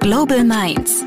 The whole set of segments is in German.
Global Minds.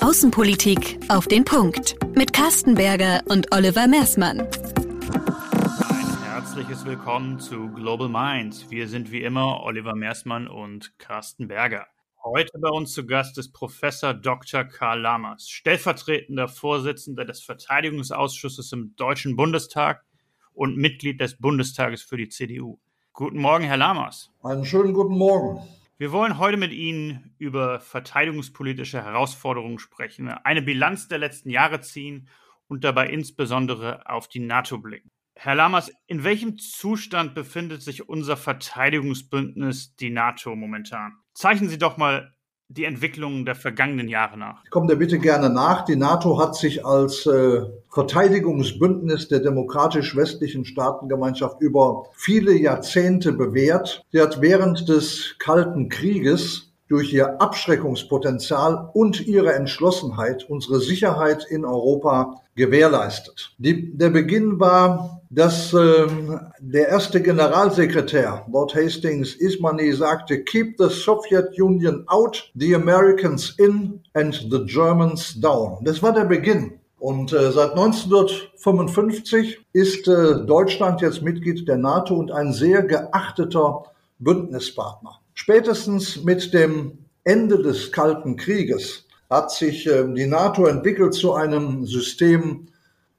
Außenpolitik auf den Punkt. Mit Carsten Berger und Oliver Mersmann. Ein herzliches Willkommen zu Global Minds. Wir sind wie immer Oliver Mersmann und Carsten Berger. Heute bei uns zu Gast ist Professor Dr. Karl Lammers, stellvertretender Vorsitzender des Verteidigungsausschusses im Deutschen Bundestag und Mitglied des Bundestages für die CDU. Guten Morgen, Herr Lammers. Einen schönen guten Morgen. Wir wollen heute mit Ihnen über verteidigungspolitische Herausforderungen sprechen, eine Bilanz der letzten Jahre ziehen und dabei insbesondere auf die NATO blicken. Herr Lammers, in welchem Zustand befindet sich unser Verteidigungsbündnis, die NATO, momentan? Zeichnen Sie doch mal die Entwicklungen der vergangenen Jahre nach? Ich komme der Bitte gerne nach. Die NATO hat sich als äh, Verteidigungsbündnis der demokratisch-westlichen Staatengemeinschaft über viele Jahrzehnte bewährt. Sie hat während des Kalten Krieges durch ihr Abschreckungspotenzial und ihre Entschlossenheit unsere Sicherheit in Europa gewährleistet. Die, der Beginn war, dass äh, der erste Generalsekretär, Lord Hastings Ismani, sagte, Keep the Soviet Union out, the Americans in and the Germans down. Das war der Beginn. Und äh, seit 1955 ist äh, Deutschland jetzt Mitglied der NATO und ein sehr geachteter Bündnispartner. Spätestens mit dem Ende des Kalten Krieges hat sich ähm, die NATO entwickelt zu einem System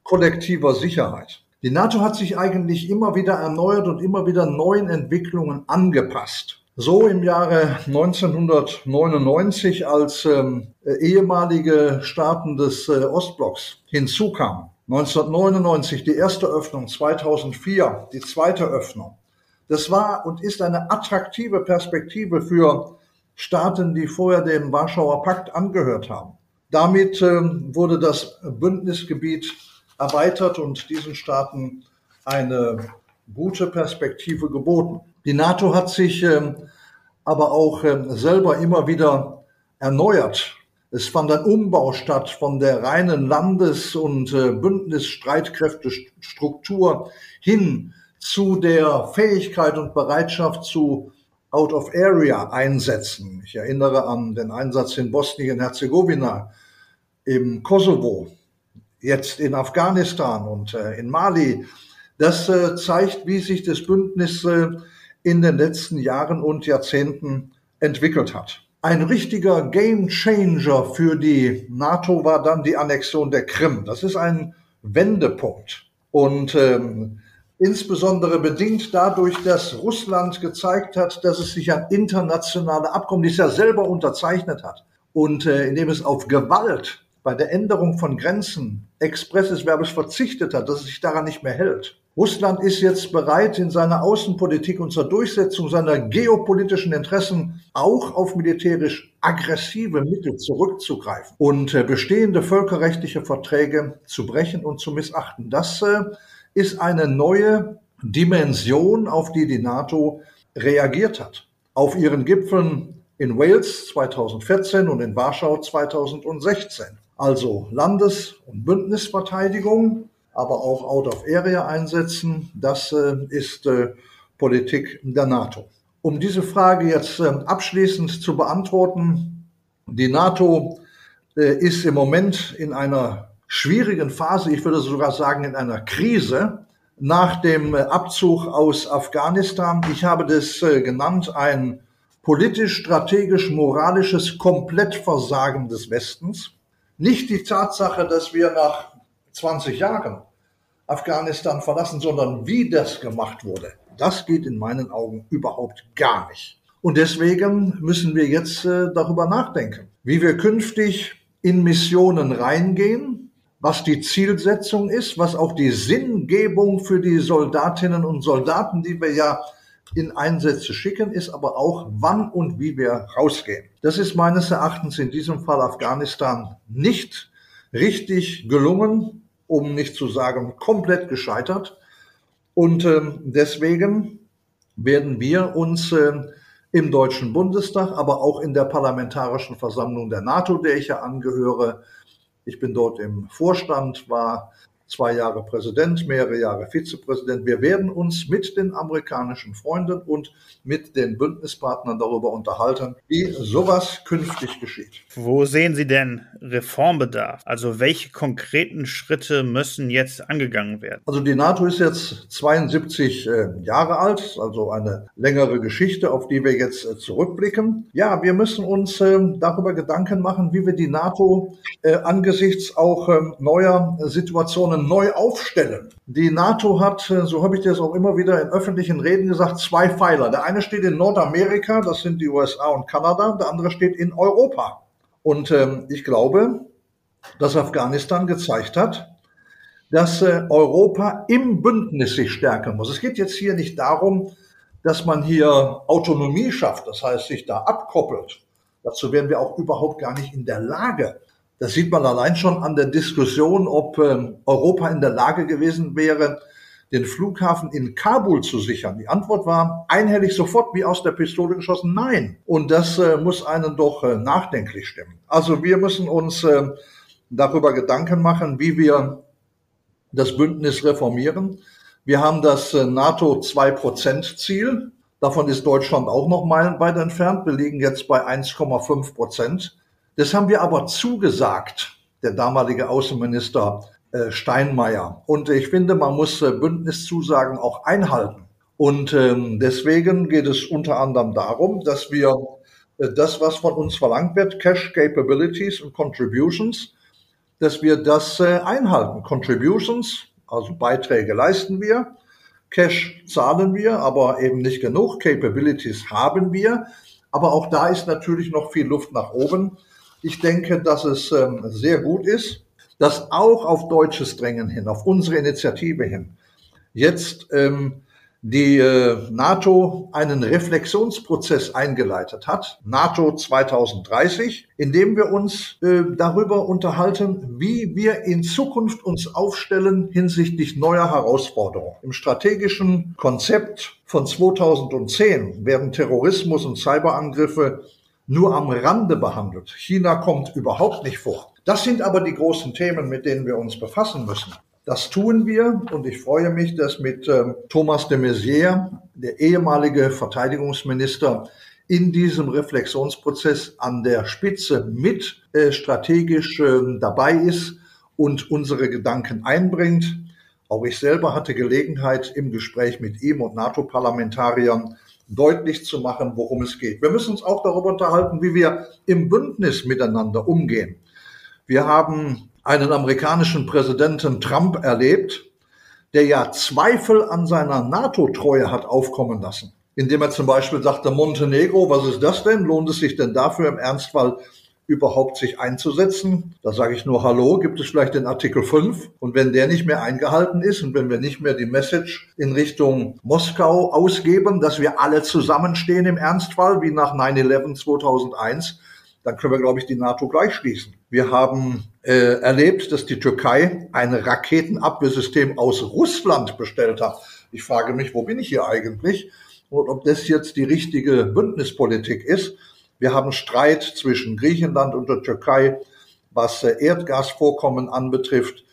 kollektiver Sicherheit. Die NATO hat sich eigentlich immer wieder erneuert und immer wieder neuen Entwicklungen angepasst. So im Jahre 1999, als ähm, ehemalige Staaten des äh, Ostblocks hinzukamen. 1999 die erste Öffnung, 2004 die zweite Öffnung. Das war und ist eine attraktive Perspektive für Staaten, die vorher dem Warschauer Pakt angehört haben. Damit äh, wurde das Bündnisgebiet erweitert und diesen Staaten eine gute Perspektive geboten. Die NATO hat sich äh, aber auch äh, selber immer wieder erneuert. Es fand ein Umbau statt von der reinen Landes- und äh, Bündnisstreitkräftestruktur hin zu der Fähigkeit und Bereitschaft zu Out-of-Area-Einsätzen. Ich erinnere an den Einsatz in Bosnien-Herzegowina, im Kosovo, jetzt in Afghanistan und äh, in Mali. Das äh, zeigt, wie sich das Bündnis äh, in den letzten Jahren und Jahrzehnten entwickelt hat. Ein richtiger Game Changer für die NATO war dann die Annexion der Krim. Das ist ein Wendepunkt. Und ähm, insbesondere bedingt dadurch, dass Russland gezeigt hat, dass es sich an internationale Abkommen, die es ja selber unterzeichnet hat, und äh, indem es auf Gewalt bei der Änderung von Grenzen expresses Verbes verzichtet hat, dass es sich daran nicht mehr hält. Russland ist jetzt bereit, in seiner Außenpolitik und zur Durchsetzung seiner geopolitischen Interessen auch auf militärisch aggressive Mittel zurückzugreifen und äh, bestehende völkerrechtliche Verträge zu brechen und zu missachten. Das äh, ist eine neue Dimension, auf die die NATO reagiert hat. Auf ihren Gipfeln in Wales 2014 und in Warschau 2016. Also Landes- und Bündnisverteidigung, aber auch Out-of-Area-Einsätzen, das äh, ist äh, Politik der NATO. Um diese Frage jetzt äh, abschließend zu beantworten, die NATO ist im Moment in einer schwierigen Phase, ich würde sogar sagen in einer Krise nach dem Abzug aus Afghanistan. Ich habe das genannt, ein politisch, strategisch, moralisches Komplettversagen des Westens. Nicht die Tatsache, dass wir nach 20 Jahren Afghanistan verlassen, sondern wie das gemacht wurde. Das geht in meinen Augen überhaupt gar nicht. Und deswegen müssen wir jetzt äh, darüber nachdenken, wie wir künftig in Missionen reingehen, was die Zielsetzung ist, was auch die Sinngebung für die Soldatinnen und Soldaten, die wir ja in Einsätze schicken, ist aber auch, wann und wie wir rausgehen. Das ist meines Erachtens in diesem Fall Afghanistan nicht richtig gelungen, um nicht zu sagen komplett gescheitert. Und äh, deswegen werden wir uns äh, im Deutschen Bundestag, aber auch in der Parlamentarischen Versammlung der NATO, der ich ja angehöre, ich bin dort im Vorstand, war zwei Jahre Präsident, mehrere Jahre Vizepräsident. Wir werden uns mit den amerikanischen Freunden und mit den Bündnispartnern darüber unterhalten, wie sowas künftig geschieht. Wo sehen Sie denn Reformbedarf? Also welche konkreten Schritte müssen jetzt angegangen werden? Also die NATO ist jetzt 72 äh, Jahre alt, also eine längere Geschichte, auf die wir jetzt äh, zurückblicken. Ja, wir müssen uns äh, darüber Gedanken machen, wie wir die NATO äh, angesichts auch ähm, neuer Situationen neu aufstellen. Die NATO hat, äh, so habe ich das auch immer wieder in öffentlichen Reden gesagt, zwei Pfeiler. Der eine steht in Nordamerika, das sind die USA und Kanada, der andere steht in Europa. Und ähm, ich glaube, dass Afghanistan gezeigt hat, dass äh, Europa im Bündnis sich stärken muss. Es geht jetzt hier nicht darum, dass man hier Autonomie schafft, das heißt sich da abkoppelt. Dazu wären wir auch überhaupt gar nicht in der Lage. Das sieht man allein schon an der Diskussion, ob äh, Europa in der Lage gewesen wäre, den Flughafen in Kabul zu sichern? Die Antwort war einhellig sofort wie aus der Pistole geschossen, nein. Und das äh, muss einen doch äh, nachdenklich stimmen. Also wir müssen uns äh, darüber Gedanken machen, wie wir das Bündnis reformieren. Wir haben das äh, NATO 2% Ziel. Davon ist Deutschland auch noch meilenweit entfernt. Wir liegen jetzt bei 1,5 Prozent. Das haben wir aber zugesagt, der damalige Außenminister äh, Steinmeier. Und ich finde, man muss äh, Bündniszusagen auch einhalten. Und ähm, deswegen geht es unter anderem darum, dass wir äh, das, was von uns verlangt wird, Cash Capabilities und Contributions, dass wir das einhalten. Contributions, also Beiträge leisten wir, Cash zahlen wir, aber eben nicht genug. Capabilities haben wir. Aber auch da ist natürlich noch viel Luft nach oben. Ich denke, dass es ähm, sehr gut ist, dass auch auf deutsches Drängen hin, auf unsere Initiative hin, jetzt ähm, die äh, NATO einen Reflexionsprozess eingeleitet hat, NATO 2030, in dem wir uns äh, darüber unterhalten, wie wir in Zukunft uns aufstellen hinsichtlich neuer Herausforderungen. Im strategischen Konzept von 2010 werden Terrorismus und Cyberangriffe nur am Rande behandelt. China kommt überhaupt nicht vor. Das sind aber die großen Themen, mit denen wir uns befassen müssen. Das tun wir und ich freue mich, dass mit ähm, Thomas de Maizière, der ehemalige Verteidigungsminister, in diesem Reflexionsprozess an der Spitze mit äh, strategisch äh, dabei ist und unsere Gedanken einbringt. Auch ich selber hatte Gelegenheit im Gespräch mit ihm und NATO-Parlamentariern deutlich zu machen, worum es geht. Wir müssen uns auch darüber unterhalten, wie wir im Bündnis miteinander umgehen. Wir haben einen amerikanischen Präsidenten Trump erlebt, der ja Zweifel an seiner NATO-Treue hat aufkommen lassen. Indem er zum Beispiel sagte, Montenegro, was ist das denn? Lohnt es sich denn dafür im Ernstfall überhaupt sich einzusetzen? Da sage ich nur, hallo, gibt es vielleicht den Artikel 5? Und wenn der nicht mehr eingehalten ist und wenn wir nicht mehr die Message in Richtung Moskau ausgeben, dass wir alle zusammenstehen im Ernstfall, wie nach 9-11 2001, dann können wir, glaube ich, die NATO gleich schließen. Wir haben äh, erlebt, dass die Türkei ein Raketenabwehrsystem aus Russland bestellt hat. Ich frage mich, wo bin ich hier eigentlich? Und ob das jetzt die richtige Bündnispolitik ist. Wir haben Streit zwischen Griechenland und der Türkei, was äh, Erdgasvorkommen anbetrifft,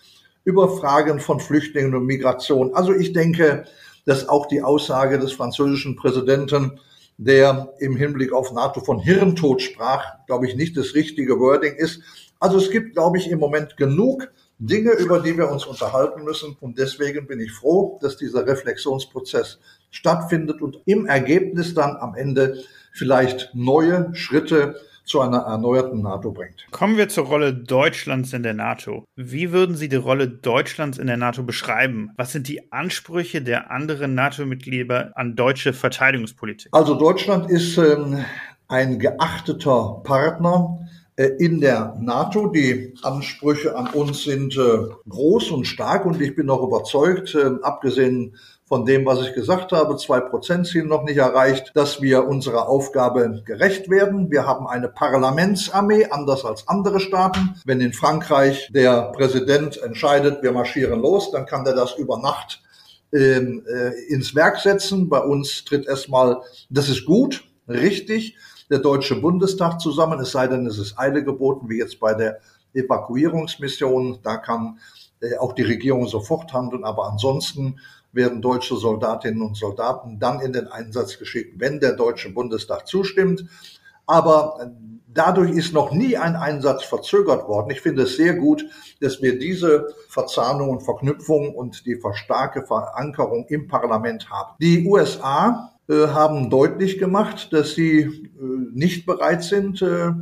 über Fragen von Flüchtlingen und Migration. Also ich denke, dass auch die Aussage des französischen Präsidenten der im Hinblick auf NATO von Hirntod sprach, glaube ich, nicht das richtige Wording ist. Also es gibt, glaube ich, im Moment genug Dinge, über die wir uns unterhalten müssen. Und deswegen bin ich froh, dass dieser Reflexionsprozess stattfindet und im Ergebnis dann am Ende vielleicht neue Schritte zu einer erneuerten NATO bringt. Kommen wir zur Rolle Deutschlands in der NATO. Wie würden Sie die Rolle Deutschlands in der NATO beschreiben? Was sind die Ansprüche der anderen NATO-Mitglieder an deutsche Verteidigungspolitik? Also Deutschland ist ähm, ein geachteter Partner äh, in der NATO. Die Ansprüche an uns sind äh, groß und stark und ich bin auch überzeugt, äh, abgesehen von dem, was ich gesagt habe, zwei Prozent Ziel noch nicht erreicht, dass wir unserer Aufgabe gerecht werden. Wir haben eine Parlamentsarmee, anders als andere Staaten. Wenn in Frankreich der Präsident entscheidet, wir marschieren los, dann kann der das über Nacht ähm, äh, ins Werk setzen. Bei uns tritt erstmal, das ist gut, richtig, der Deutsche Bundestag zusammen, es sei denn, es ist Eile geboten, wie jetzt bei der Evakuierungsmission. Da kann äh, auch die Regierung sofort handeln. Aber ansonsten werden deutsche Soldatinnen und Soldaten dann in den Einsatz geschickt, wenn der Deutsche Bundestag zustimmt. Aber äh, dadurch ist noch nie ein Einsatz verzögert worden. Ich finde es sehr gut, dass wir diese Verzahnung und Verknüpfung und die starke Verankerung im Parlament haben. Die USA äh, haben deutlich gemacht, dass sie äh, nicht bereit sind, äh,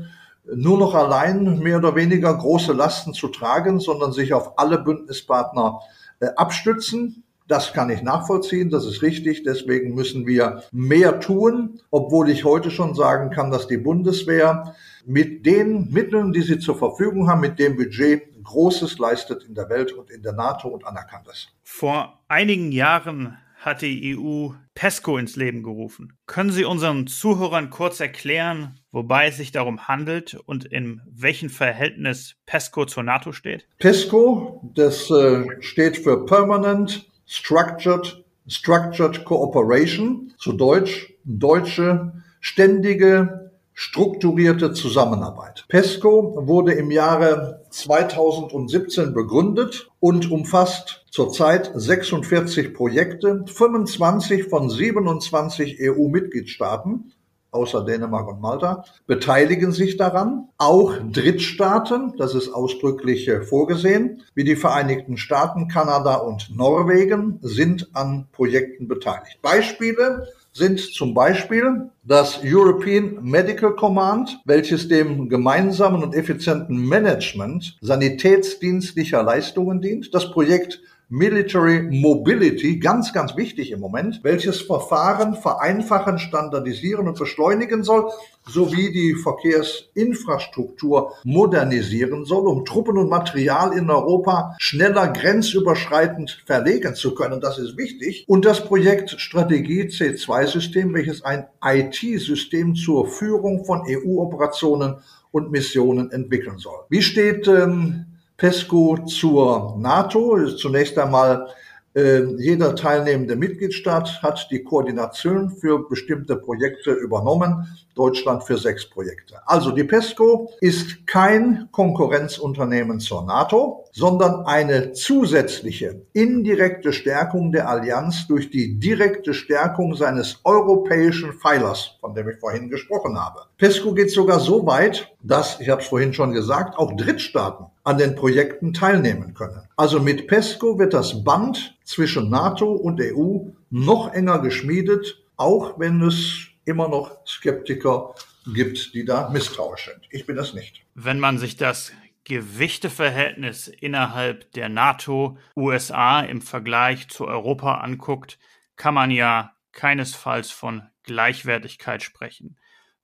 nur noch allein mehr oder weniger große Lasten zu tragen, sondern sich auf alle Bündnispartner äh, abstützen. Das kann ich nachvollziehen, das ist richtig. Deswegen müssen wir mehr tun, obwohl ich heute schon sagen kann, dass die Bundeswehr mit den Mitteln, die sie zur Verfügung haben, mit dem Budget Großes leistet in der Welt und in der NATO und anerkannt ist. Vor einigen Jahren hat die EU PESCO ins Leben gerufen. Können Sie unseren Zuhörern kurz erklären, wobei es sich darum handelt und in welchem Verhältnis PESCO zur NATO steht? PESCO, das äh, steht für Permanent Structured, Structured Cooperation, zu Deutsch deutsche ständige strukturierte Zusammenarbeit. PESCO wurde im Jahre 2017 begründet und umfasst zurzeit 46 Projekte, 25 von 27 EU-Mitgliedstaaten außer Dänemark und Malta, beteiligen sich daran. Auch Drittstaaten, das ist ausdrücklich äh, vorgesehen, wie die Vereinigten Staaten, Kanada und Norwegen sind an Projekten beteiligt. Beispiele sind zum Beispiel das European Medical Command, welches dem gemeinsamen und effizienten Management sanitätsdienstlicher Leistungen dient, das Projekt Military Mobility, ganz, ganz wichtig im Moment, welches Verfahren vereinfachen, standardisieren und beschleunigen soll, sowie die Verkehrsinfrastruktur modernisieren soll, um Truppen und Material in Europa schneller grenzüberschreitend verlegen zu können. Das ist wichtig. Und das Projekt Strategie C2-System, welches ein IT-System zur Führung von EU-Operationen und Missionen entwickeln soll. Wie steht ähm, PESCO zur NATO. Zunächst einmal äh, jeder teilnehmende Mitgliedstaat hat die Koordination für bestimmte Projekte übernommen. Deutschland für sechs Projekte. Also die PESCO ist kein Konkurrenzunternehmen zur NATO, sondern eine zusätzliche indirekte Stärkung der Allianz durch die direkte Stärkung seines europäischen Pfeilers, von dem ich vorhin gesprochen habe. PESCO geht sogar so weit, dass, ich habe es vorhin schon gesagt, auch Drittstaaten an den Projekten teilnehmen können. Also mit PESCO wird das Band zwischen NATO und EU noch enger geschmiedet, auch wenn es immer noch Skeptiker gibt, die da misstrauisch sind. Ich bin das nicht. Wenn man sich das Gewichteverhältnis innerhalb der NATO, USA im Vergleich zu Europa anguckt, kann man ja keinesfalls von Gleichwertigkeit sprechen.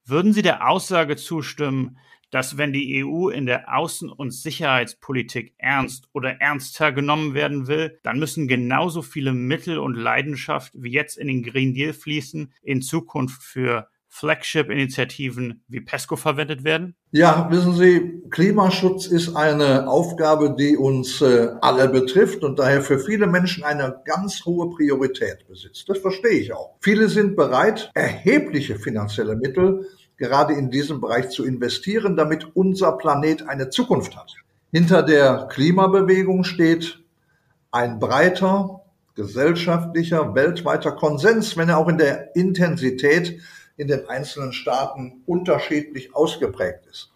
Würden Sie der Aussage zustimmen, dass wenn die EU in der Außen- und Sicherheitspolitik ernst oder ernster genommen werden will, dann müssen genauso viele Mittel und Leidenschaft wie jetzt in den Green Deal fließen, in Zukunft für Flagship-Initiativen wie PESCO verwendet werden? Ja, wissen Sie, Klimaschutz ist eine Aufgabe, die uns äh, alle betrifft und daher für viele Menschen eine ganz hohe Priorität besitzt. Das verstehe ich auch. Viele sind bereit, erhebliche finanzielle Mittel gerade in diesem Bereich zu investieren, damit unser Planet eine Zukunft hat. Hinter der Klimabewegung steht ein breiter gesellschaftlicher, weltweiter Konsens, wenn er auch in der Intensität in den einzelnen Staaten unterschiedlich ausgeprägt ist.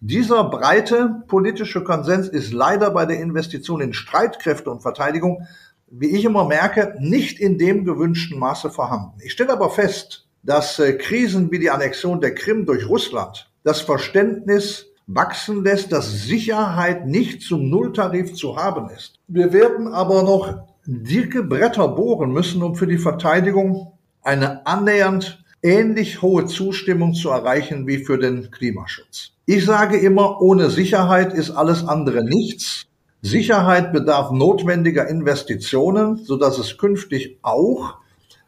Dieser breite politische Konsens ist leider bei der Investition in Streitkräfte und Verteidigung, wie ich immer merke, nicht in dem gewünschten Maße vorhanden. Ich stelle aber fest, dass äh, Krisen wie die Annexion der Krim durch Russland das Verständnis wachsen lässt, dass Sicherheit nicht zum Nulltarif zu haben ist. Wir werden aber noch dicke Bretter bohren müssen, um für die Verteidigung eine annähernd ähnlich hohe Zustimmung zu erreichen wie für den Klimaschutz. Ich sage immer, ohne Sicherheit ist alles andere nichts. Sicherheit bedarf notwendiger Investitionen, so dass es künftig auch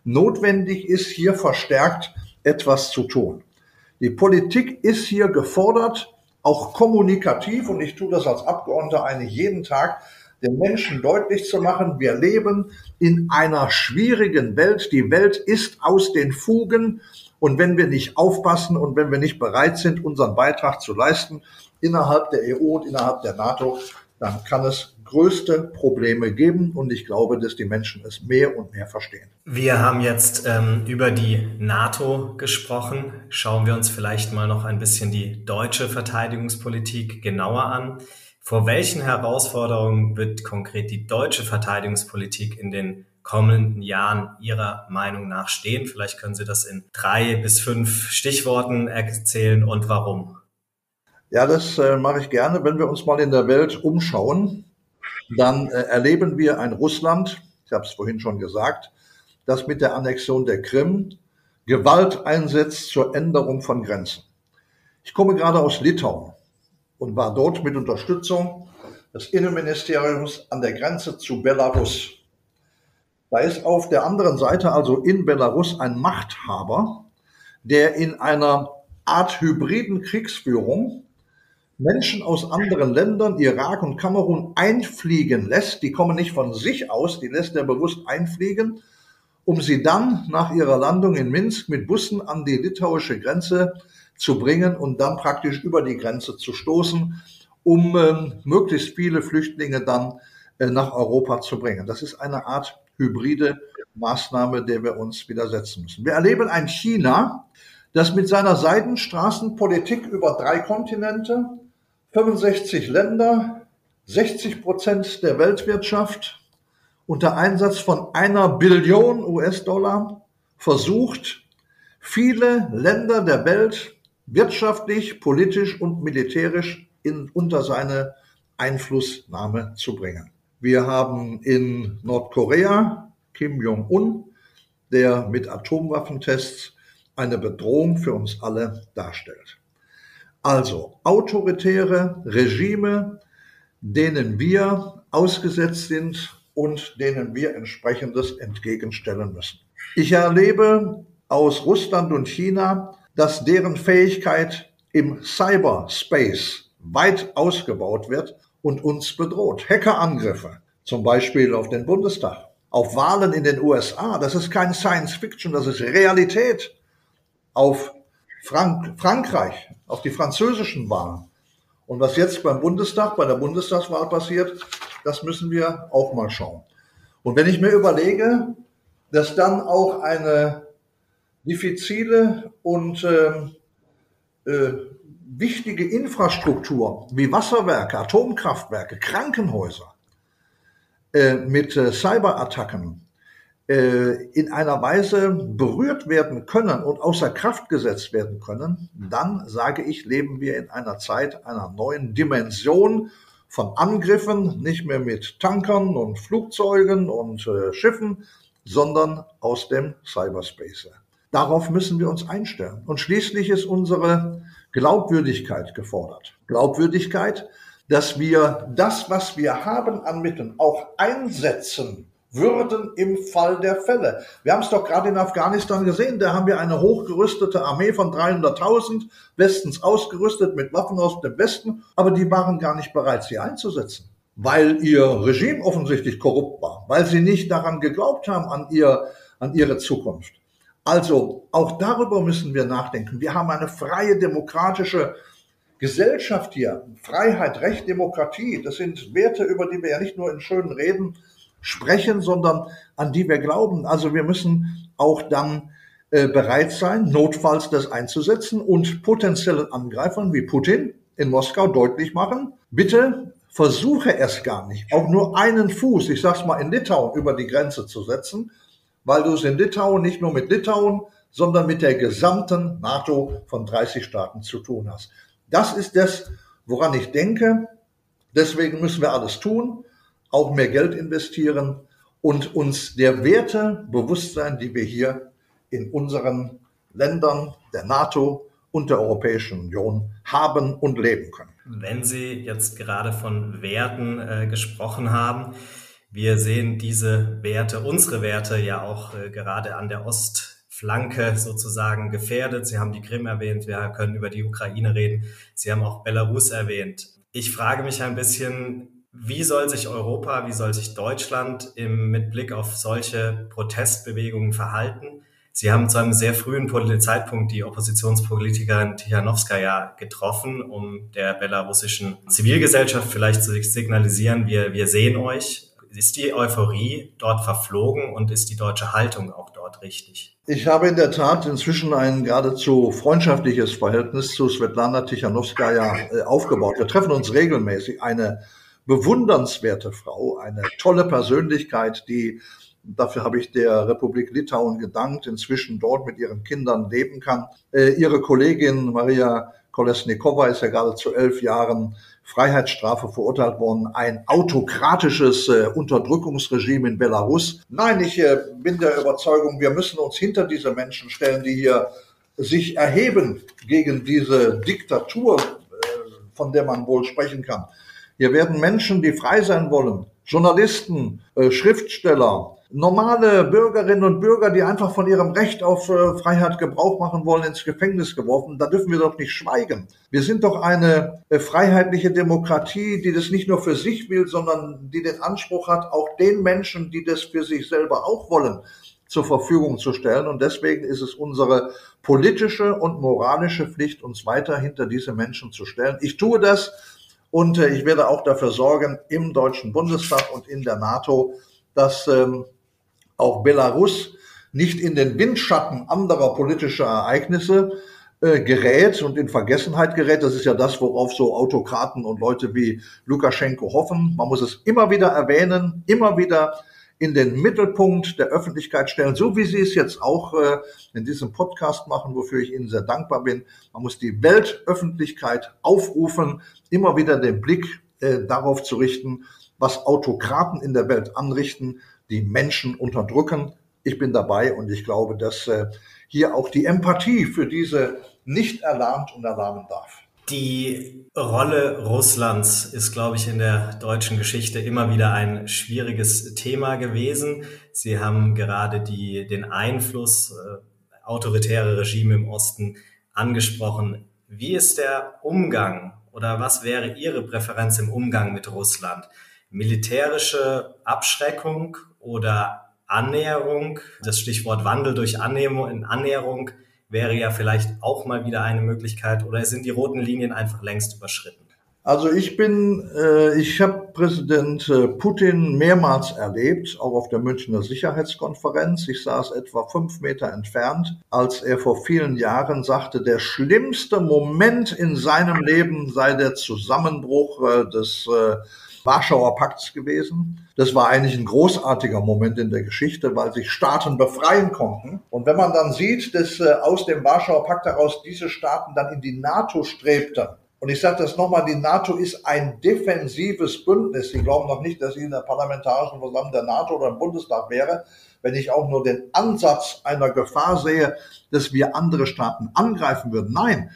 notwendig ist, hier verstärkt etwas zu tun. Die Politik ist hier gefordert, auch kommunikativ, und ich tue das als Abgeordneter eigentlich jeden Tag, den Menschen deutlich zu machen, wir leben in einer schwierigen Welt. Die Welt ist aus den Fugen. Und wenn wir nicht aufpassen und wenn wir nicht bereit sind, unseren Beitrag zu leisten innerhalb der EU und innerhalb der NATO, dann kann es größte Probleme geben und ich glaube, dass die Menschen es mehr und mehr verstehen. Wir haben jetzt ähm, über die NATO gesprochen. Schauen wir uns vielleicht mal noch ein bisschen die deutsche Verteidigungspolitik genauer an. Vor welchen Herausforderungen wird konkret die deutsche Verteidigungspolitik in den kommenden Jahren Ihrer Meinung nach stehen? Vielleicht können Sie das in drei bis fünf Stichworten erzählen und warum. Ja, das äh, mache ich gerne. Wenn wir uns mal in der Welt umschauen, dann äh, erleben wir ein Russland, ich habe es vorhin schon gesagt, das mit der Annexion der Krim Gewalt einsetzt zur Änderung von Grenzen. Ich komme gerade aus Litauen und war dort mit Unterstützung des Innenministeriums an der Grenze zu Belarus. Da ist auf der anderen Seite, also in Belarus, ein Machthaber, der in einer Art hybriden Kriegsführung Menschen aus anderen Ländern, Irak und Kamerun, einfliegen lässt. Die kommen nicht von sich aus, die lässt er bewusst einfliegen, um sie dann nach ihrer Landung in Minsk mit Bussen an die litauische Grenze zu bringen und dann praktisch über die Grenze zu stoßen, um äh, möglichst viele Flüchtlinge dann äh, nach Europa zu bringen. Das ist eine Art hybride Maßnahme, der wir uns widersetzen müssen. Wir erleben ein China, das mit seiner Seidenstraßenpolitik über drei Kontinente 65 Länder, 60 Prozent der Weltwirtschaft unter Einsatz von einer Billion US-Dollar versucht, viele Länder der Welt wirtschaftlich, politisch und militärisch in, unter seine Einflussnahme zu bringen. Wir haben in Nordkorea Kim Jong-un, der mit Atomwaffentests eine Bedrohung für uns alle darstellt. Also autoritäre Regime, denen wir ausgesetzt sind und denen wir entsprechendes entgegenstellen müssen. Ich erlebe aus Russland und China, dass deren Fähigkeit im Cyberspace weit ausgebaut wird und uns bedroht. Hackerangriffe, zum Beispiel auf den Bundestag, auf Wahlen in den USA, das ist kein Science Fiction, das ist Realität. Auf Frank Frankreich, auf die französischen Wahlen. Und was jetzt beim Bundestag, bei der Bundestagswahl passiert, das müssen wir auch mal schauen. Und wenn ich mir überlege, dass dann auch eine diffizile und äh, äh, wichtige Infrastruktur wie Wasserwerke, Atomkraftwerke, Krankenhäuser äh, mit äh, Cyberattacken äh, in einer Weise berührt werden können und außer Kraft gesetzt werden können, dann sage ich, leben wir in einer Zeit einer neuen Dimension von Angriffen, nicht mehr mit Tankern und Flugzeugen und äh, Schiffen, sondern aus dem Cyberspace. Darauf müssen wir uns einstellen. Und schließlich ist unsere Glaubwürdigkeit gefordert. Glaubwürdigkeit, dass wir das, was wir haben an Mitteln, auch einsetzen würden im Fall der Fälle. Wir haben es doch gerade in Afghanistan gesehen, da haben wir eine hochgerüstete Armee von 300.000, bestens ausgerüstet mit Waffen aus dem Westen, aber die waren gar nicht bereit, sie einzusetzen, weil ihr Regime offensichtlich korrupt war, weil sie nicht daran geglaubt haben, an, ihr, an ihre Zukunft. Also auch darüber müssen wir nachdenken. Wir haben eine freie demokratische Gesellschaft hier. Freiheit, Recht, Demokratie, das sind Werte, über die wir ja nicht nur in schönen Reden sprechen, sondern an die wir glauben. Also wir müssen auch dann äh, bereit sein, notfalls das einzusetzen und potenziellen Angreifern wie Putin in Moskau deutlich machen, bitte versuche es gar nicht, auch nur einen Fuß, ich sag's mal in Litauen, über die Grenze zu setzen, weil du es in Litauen nicht nur mit Litauen, sondern mit der gesamten NATO von 30 Staaten zu tun hast. Das ist das, woran ich denke. Deswegen müssen wir alles tun auch mehr Geld investieren und uns der Werte bewusst sein, die wir hier in unseren Ländern der NATO und der Europäischen Union haben und leben können. Wenn Sie jetzt gerade von Werten äh, gesprochen haben, wir sehen diese Werte, unsere Werte ja auch äh, gerade an der Ostflanke sozusagen gefährdet. Sie haben die Krim erwähnt, wir können über die Ukraine reden. Sie haben auch Belarus erwähnt. Ich frage mich ein bisschen, wie soll sich Europa, wie soll sich Deutschland im, mit Blick auf solche Protestbewegungen verhalten? Sie haben zu einem sehr frühen Zeitpunkt die Oppositionspolitikerin Tichanowskaja getroffen, um der belarussischen Zivilgesellschaft vielleicht zu signalisieren, wir, wir sehen euch. Ist die Euphorie dort verflogen und ist die deutsche Haltung auch dort richtig? Ich habe in der Tat inzwischen ein geradezu freundschaftliches Verhältnis zu Svetlana Tichanowskaja äh, aufgebaut. Wir treffen uns regelmäßig. Eine bewundernswerte Frau, eine tolle Persönlichkeit, die Dafür habe ich der Republik Litauen gedankt, inzwischen dort mit ihren Kindern leben kann. Äh, ihre Kollegin Maria Kolesnikova ist ja gerade zu elf Jahren Freiheitsstrafe verurteilt worden. Ein autokratisches äh, Unterdrückungsregime in Belarus. Nein, ich äh, bin der Überzeugung, wir müssen uns hinter diese Menschen stellen, die hier sich erheben gegen diese Diktatur, äh, von der man wohl sprechen kann. Hier werden Menschen, die frei sein wollen, Journalisten, äh, Schriftsteller, normale Bürgerinnen und Bürger, die einfach von ihrem Recht auf äh, Freiheit Gebrauch machen wollen, ins Gefängnis geworfen. Da dürfen wir doch nicht schweigen. Wir sind doch eine äh, freiheitliche Demokratie, die das nicht nur für sich will, sondern die den Anspruch hat, auch den Menschen, die das für sich selber auch wollen, zur Verfügung zu stellen. Und deswegen ist es unsere politische und moralische Pflicht, uns weiter hinter diese Menschen zu stellen. Ich tue das und äh, ich werde auch dafür sorgen, im Deutschen Bundestag und in der NATO, dass ähm, auch Belarus nicht in den Windschatten anderer politischer Ereignisse äh, gerät und in Vergessenheit gerät. Das ist ja das, worauf so Autokraten und Leute wie Lukaschenko hoffen. Man muss es immer wieder erwähnen, immer wieder in den Mittelpunkt der Öffentlichkeit stellen, so wie Sie es jetzt auch äh, in diesem Podcast machen, wofür ich Ihnen sehr dankbar bin. Man muss die Weltöffentlichkeit aufrufen, immer wieder den Blick äh, darauf zu richten, was Autokraten in der Welt anrichten, die Menschen unterdrücken. Ich bin dabei und ich glaube, dass äh, hier auch die Empathie für diese nicht erlahmt und erlahmen darf. Die Rolle Russlands ist, glaube ich, in der deutschen Geschichte immer wieder ein schwieriges Thema gewesen. Sie haben gerade die, den Einfluss äh, autoritäre Regime im Osten angesprochen. Wie ist der Umgang oder was wäre Ihre Präferenz im Umgang mit Russland? Militärische Abschreckung oder Annäherung, das Stichwort Wandel durch Annäherung, Annäherung wäre ja vielleicht auch mal wieder eine Möglichkeit oder sind die roten Linien einfach längst überschritten? Also ich bin, äh, ich habe Präsident äh, Putin mehrmals erlebt, auch auf der Münchner Sicherheitskonferenz. Ich saß etwa fünf Meter entfernt, als er vor vielen Jahren sagte, der schlimmste Moment in seinem Leben sei der Zusammenbruch äh, des äh, Warschauer Pakts gewesen. Das war eigentlich ein großartiger Moment in der Geschichte, weil sich Staaten befreien konnten. Und wenn man dann sieht, dass äh, aus dem Warschauer Pakt heraus diese Staaten dann in die NATO strebten, und ich sage das nochmal, die NATO ist ein defensives Bündnis. Sie glauben noch nicht, dass sie in der parlamentarischen Versammlung der NATO oder im Bundestag wäre, wenn ich auch nur den Ansatz einer Gefahr sehe, dass wir andere Staaten angreifen würden. Nein,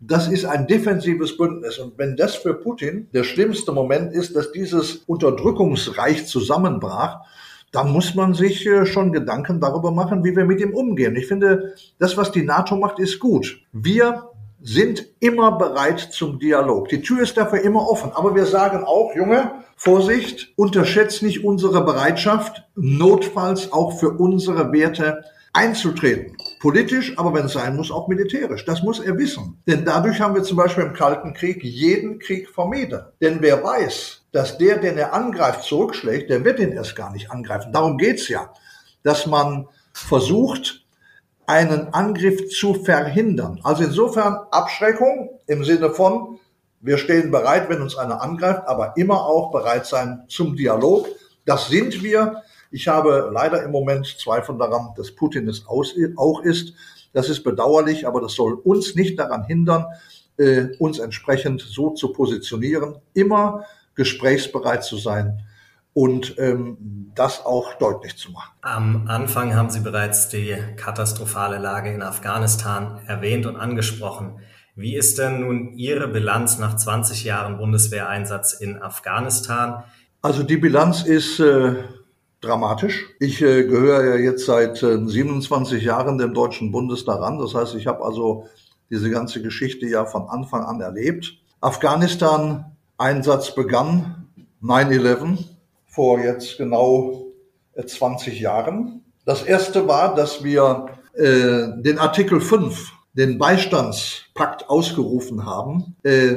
das ist ein defensives Bündnis. Und wenn das für Putin der schlimmste Moment ist, dass dieses Unterdrückungsreich zusammenbrach, dann muss man sich äh, schon Gedanken darüber machen, wie wir mit ihm umgehen. Ich finde, das, was die NATO macht, ist gut. Wir sind immer bereit zum Dialog. Die Tür ist dafür immer offen. Aber wir sagen auch, Junge, Vorsicht, unterschätzt nicht unsere Bereitschaft, notfalls auch für unsere Werte einzutreten. Politisch, aber wenn es sein muss, auch militärisch. Das muss er wissen. Denn dadurch haben wir zum Beispiel im Kalten Krieg jeden Krieg vermieden. Denn wer weiß, dass der, den er angreift, zurückschlägt, der wird ihn erst gar nicht angreifen. Darum geht's ja, dass man versucht, einen Angriff zu verhindern. Also insofern Abschreckung im Sinne von, wir stehen bereit, wenn uns einer angreift, aber immer auch bereit sein zum Dialog. Das sind wir. Ich habe leider im Moment Zweifel daran, dass Putin es auch ist. Das ist bedauerlich, aber das soll uns nicht daran hindern, äh, uns entsprechend so zu positionieren, immer gesprächsbereit zu sein und ähm, das auch deutlich zu machen. Am Anfang haben Sie bereits die katastrophale Lage in Afghanistan erwähnt und angesprochen. Wie ist denn nun Ihre Bilanz nach 20 Jahren Bundeswehreinsatz in Afghanistan? Also die Bilanz ist äh, dramatisch. Ich äh, gehöre ja jetzt seit äh, 27 Jahren dem Deutschen Bundestag an. Das heißt, ich habe also diese ganze Geschichte ja von Anfang an erlebt. Afghanistan-Einsatz begann 9-11 vor jetzt genau 20 äh, Jahren. Das erste war, dass wir äh, den Artikel 5, den Beistandspakt ausgerufen haben äh,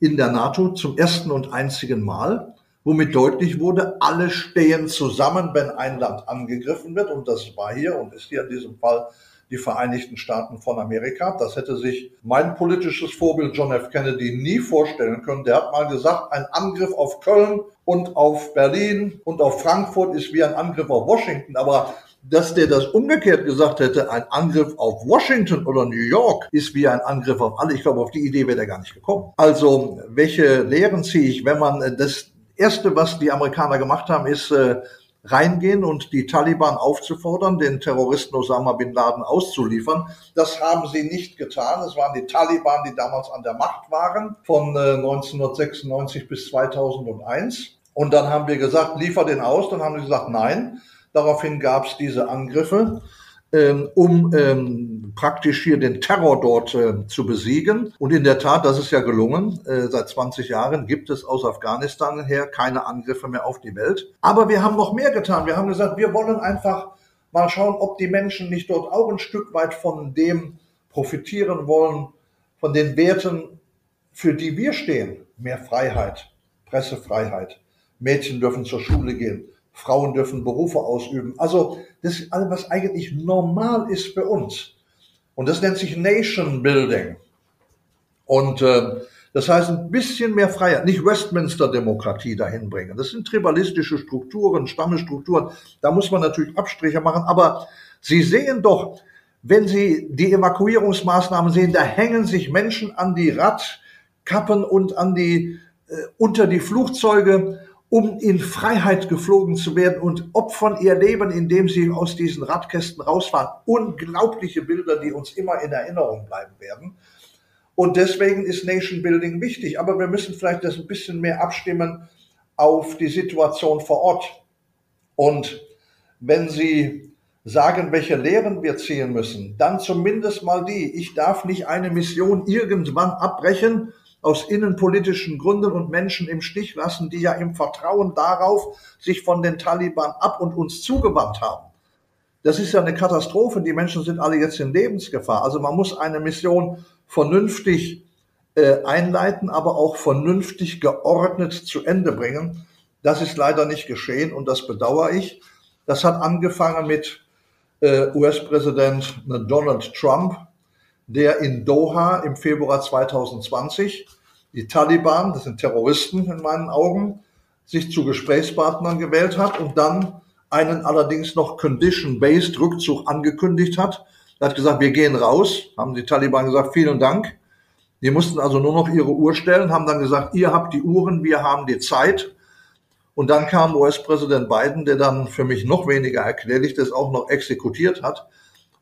in der NATO zum ersten und einzigen Mal, womit deutlich wurde, alle stehen zusammen, wenn ein Land angegriffen wird. Und das war hier und ist hier in diesem Fall die Vereinigten Staaten von Amerika. Das hätte sich mein politisches Vorbild John F. Kennedy nie vorstellen können. Der hat mal gesagt, ein Angriff auf Köln und auf Berlin und auf Frankfurt ist wie ein Angriff auf Washington. Aber dass der das umgekehrt gesagt hätte, ein Angriff auf Washington oder New York ist wie ein Angriff auf alle. Ich glaube, auf die Idee wäre er gar nicht gekommen. Also, welche Lehren ziehe ich, wenn man das erste, was die Amerikaner gemacht haben, ist, äh, reingehen und die Taliban aufzufordern, den Terroristen Osama bin Laden auszuliefern. Das haben sie nicht getan. Es waren die Taliban, die damals an der Macht waren, von 1996 äh, bis 2001. Und dann haben wir gesagt, liefer den aus. Dann haben sie gesagt, nein. Daraufhin gab es diese Angriffe ähm, um ähm, praktisch hier den Terror dort äh, zu besiegen. Und in der Tat, das ist ja gelungen. Äh, seit 20 Jahren gibt es aus Afghanistan her keine Angriffe mehr auf die Welt. Aber wir haben noch mehr getan. Wir haben gesagt, wir wollen einfach mal schauen, ob die Menschen nicht dort auch ein Stück weit von dem profitieren wollen, von den Werten, für die wir stehen. Mehr Freiheit, Pressefreiheit. Mädchen dürfen zur Schule gehen. Frauen dürfen Berufe ausüben. Also das ist alles, was eigentlich normal ist für uns. Und das nennt sich Nation Building. Und äh, das heißt, ein bisschen mehr Freiheit, nicht Westminster-Demokratie dahin bringen. Das sind tribalistische Strukturen, Stammesstrukturen. Da muss man natürlich Abstriche machen. Aber Sie sehen doch, wenn Sie die Evakuierungsmaßnahmen sehen, da hängen sich Menschen an die Radkappen und an die, äh, unter die Flugzeuge um in Freiheit geflogen zu werden und opfern ihr Leben, indem sie aus diesen Radkästen rausfahren. Unglaubliche Bilder, die uns immer in Erinnerung bleiben werden. Und deswegen ist Nation Building wichtig. Aber wir müssen vielleicht das ein bisschen mehr abstimmen auf die Situation vor Ort. Und wenn Sie sagen, welche Lehren wir ziehen müssen, dann zumindest mal die. Ich darf nicht eine Mission irgendwann abbrechen, aus innenpolitischen Gründen und Menschen im Stich lassen, die ja im Vertrauen darauf sich von den Taliban ab und uns zugewandt haben. Das ist ja eine Katastrophe. Die Menschen sind alle jetzt in Lebensgefahr. Also man muss eine Mission vernünftig äh, einleiten, aber auch vernünftig geordnet zu Ende bringen. Das ist leider nicht geschehen und das bedauere ich. Das hat angefangen mit äh, US-Präsident Donald Trump, der in Doha im Februar 2020 die Taliban, das sind Terroristen in meinen Augen, sich zu Gesprächspartnern gewählt hat und dann einen allerdings noch condition-based Rückzug angekündigt hat. Er hat gesagt, wir gehen raus, haben die Taliban gesagt, vielen Dank. Die mussten also nur noch ihre Uhr stellen, haben dann gesagt, ihr habt die Uhren, wir haben die Zeit. Und dann kam US-Präsident Biden, der dann für mich noch weniger erklärlich das auch noch exekutiert hat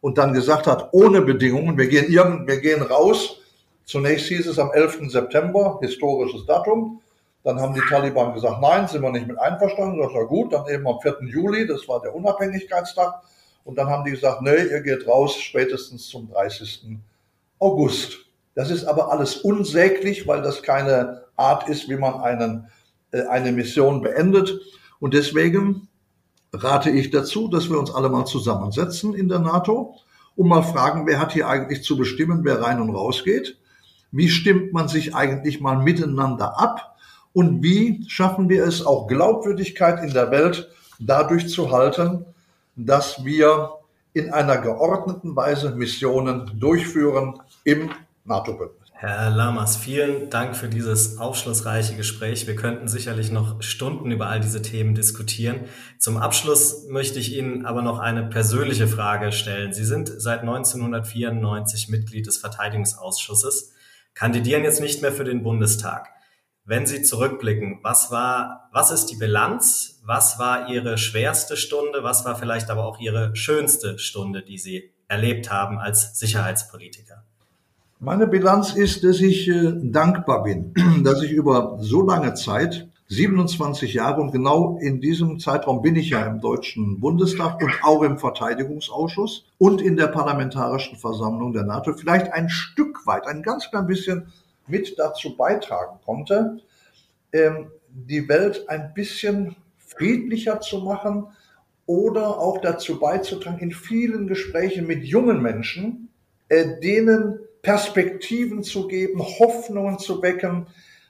und dann gesagt hat, ohne Bedingungen, wir gehen, irgend, wir gehen raus. Zunächst hieß es am 11. September, historisches Datum. Dann haben die Taliban gesagt, nein, sind wir nicht mit einverstanden. Das war gut. Dann eben am 4. Juli, das war der Unabhängigkeitstag. Und dann haben die gesagt, nee, ihr geht raus spätestens zum 30. August. Das ist aber alles unsäglich, weil das keine Art ist, wie man einen, äh, eine Mission beendet. Und deswegen rate ich dazu, dass wir uns alle mal zusammensetzen in der NATO und mal fragen, wer hat hier eigentlich zu bestimmen, wer rein und raus geht? Wie stimmt man sich eigentlich mal miteinander ab? Und wie schaffen wir es auch Glaubwürdigkeit in der Welt dadurch zu halten, dass wir in einer geordneten Weise Missionen durchführen im NATO-Bündnis? Herr Lamas, vielen Dank für dieses aufschlussreiche Gespräch. Wir könnten sicherlich noch Stunden über all diese Themen diskutieren. Zum Abschluss möchte ich Ihnen aber noch eine persönliche Frage stellen. Sie sind seit 1994 Mitglied des Verteidigungsausschusses, kandidieren jetzt nicht mehr für den Bundestag. Wenn Sie zurückblicken, was war, was ist die Bilanz? Was war Ihre schwerste Stunde? Was war vielleicht aber auch Ihre schönste Stunde, die Sie erlebt haben als Sicherheitspolitiker? Meine Bilanz ist, dass ich äh, dankbar bin, dass ich über so lange Zeit, 27 Jahre und genau in diesem Zeitraum bin ich ja im Deutschen Bundestag und auch im Verteidigungsausschuss und in der Parlamentarischen Versammlung der NATO vielleicht ein Stück weit, ein ganz klein bisschen mit dazu beitragen konnte, ähm, die Welt ein bisschen friedlicher zu machen oder auch dazu beizutragen, in vielen Gesprächen mit jungen Menschen, äh, denen Perspektiven zu geben, Hoffnungen zu wecken.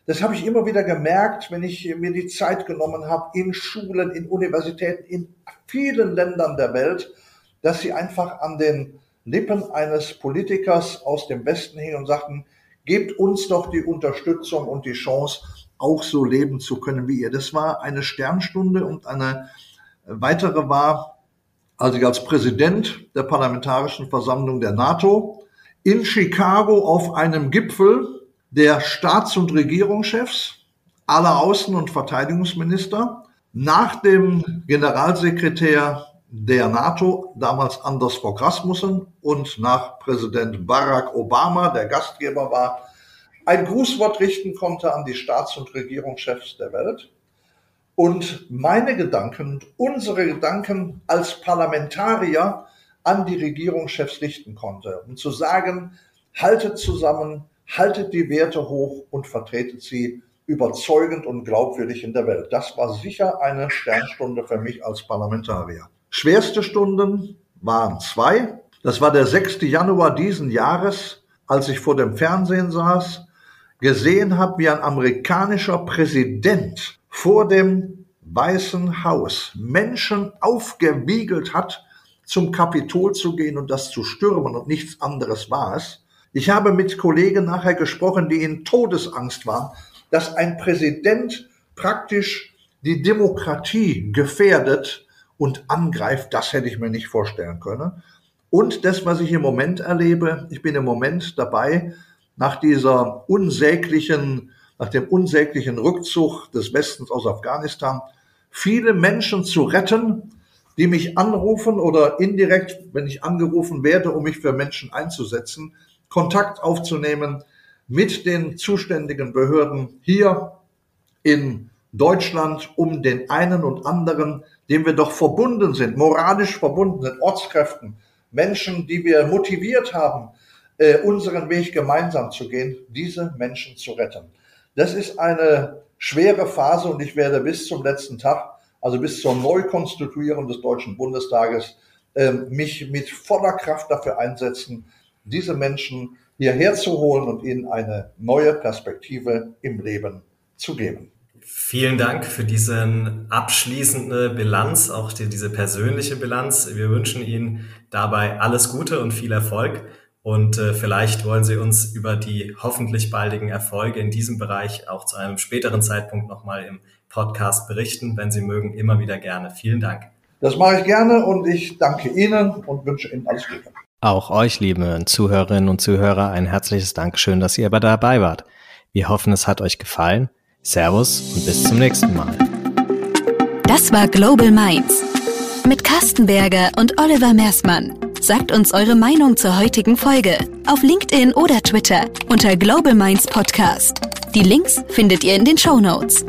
Das habe ich immer wieder gemerkt, wenn ich mir die Zeit genommen habe, in Schulen, in Universitäten, in vielen Ländern der Welt, dass sie einfach an den Lippen eines Politikers aus dem Westen hingen und sagten, gebt uns doch die Unterstützung und die Chance, auch so leben zu können wie ihr. Das war eine Sternstunde und eine weitere war, als ich als Präsident der Parlamentarischen Versammlung der NATO in Chicago auf einem Gipfel der Staats- und Regierungschefs, aller Außen- und Verteidigungsminister, nach dem Generalsekretär der NATO, damals Anders Fogh Rasmussen, und nach Präsident Barack Obama, der Gastgeber war, ein Grußwort richten konnte an die Staats- und Regierungschefs der Welt. Und meine Gedanken, unsere Gedanken als Parlamentarier an die Regierungschefs richten konnte, um zu sagen, haltet zusammen, haltet die Werte hoch und vertretet sie überzeugend und glaubwürdig in der Welt. Das war sicher eine Sternstunde für mich als Parlamentarier. Schwerste Stunden waren zwei. Das war der 6. Januar diesen Jahres, als ich vor dem Fernsehen saß, gesehen habe, wie ein amerikanischer Präsident vor dem Weißen Haus Menschen aufgewiegelt hat, zum Kapitol zu gehen und das zu stürmen und nichts anderes war es. Ich habe mit Kollegen nachher gesprochen, die in Todesangst waren, dass ein Präsident praktisch die Demokratie gefährdet und angreift. Das hätte ich mir nicht vorstellen können. Und das, was ich im Moment erlebe, ich bin im Moment dabei, nach dieser unsäglichen, nach dem unsäglichen Rückzug des Westens aus Afghanistan, viele Menschen zu retten, die mich anrufen oder indirekt, wenn ich angerufen werde, um mich für Menschen einzusetzen, Kontakt aufzunehmen mit den zuständigen Behörden hier in Deutschland, um den einen und anderen, dem wir doch verbunden sind, moralisch verbunden sind, Ortskräften, Menschen, die wir motiviert haben, äh, unseren Weg gemeinsam zu gehen, diese Menschen zu retten. Das ist eine schwere Phase und ich werde bis zum letzten Tag, also bis zur Neukonstituierung des Deutschen Bundestages, äh, mich mit voller Kraft dafür einsetzen, diese Menschen hierher zu holen und ihnen eine neue Perspektive im Leben zu geben. Vielen Dank für diese abschließende Bilanz, auch die, diese persönliche Bilanz. Wir wünschen Ihnen dabei alles Gute und viel Erfolg. Und äh, vielleicht wollen Sie uns über die hoffentlich baldigen Erfolge in diesem Bereich auch zu einem späteren Zeitpunkt nochmal im Podcast berichten, wenn Sie mögen, immer wieder gerne. Vielen Dank. Das mache ich gerne und ich danke Ihnen und wünsche Ihnen alles Gute. Auch euch, liebe Zuhörerinnen und Zuhörer, ein herzliches Dankeschön, dass ihr aber dabei wart. Wir hoffen, es hat euch gefallen. Servus und bis zum nächsten Mal. Das war Global Minds mit Carsten Berger und Oliver Mersmann. Sagt uns eure Meinung zur heutigen Folge auf LinkedIn oder Twitter unter Global Minds Podcast. Die Links findet ihr in den Show Notes.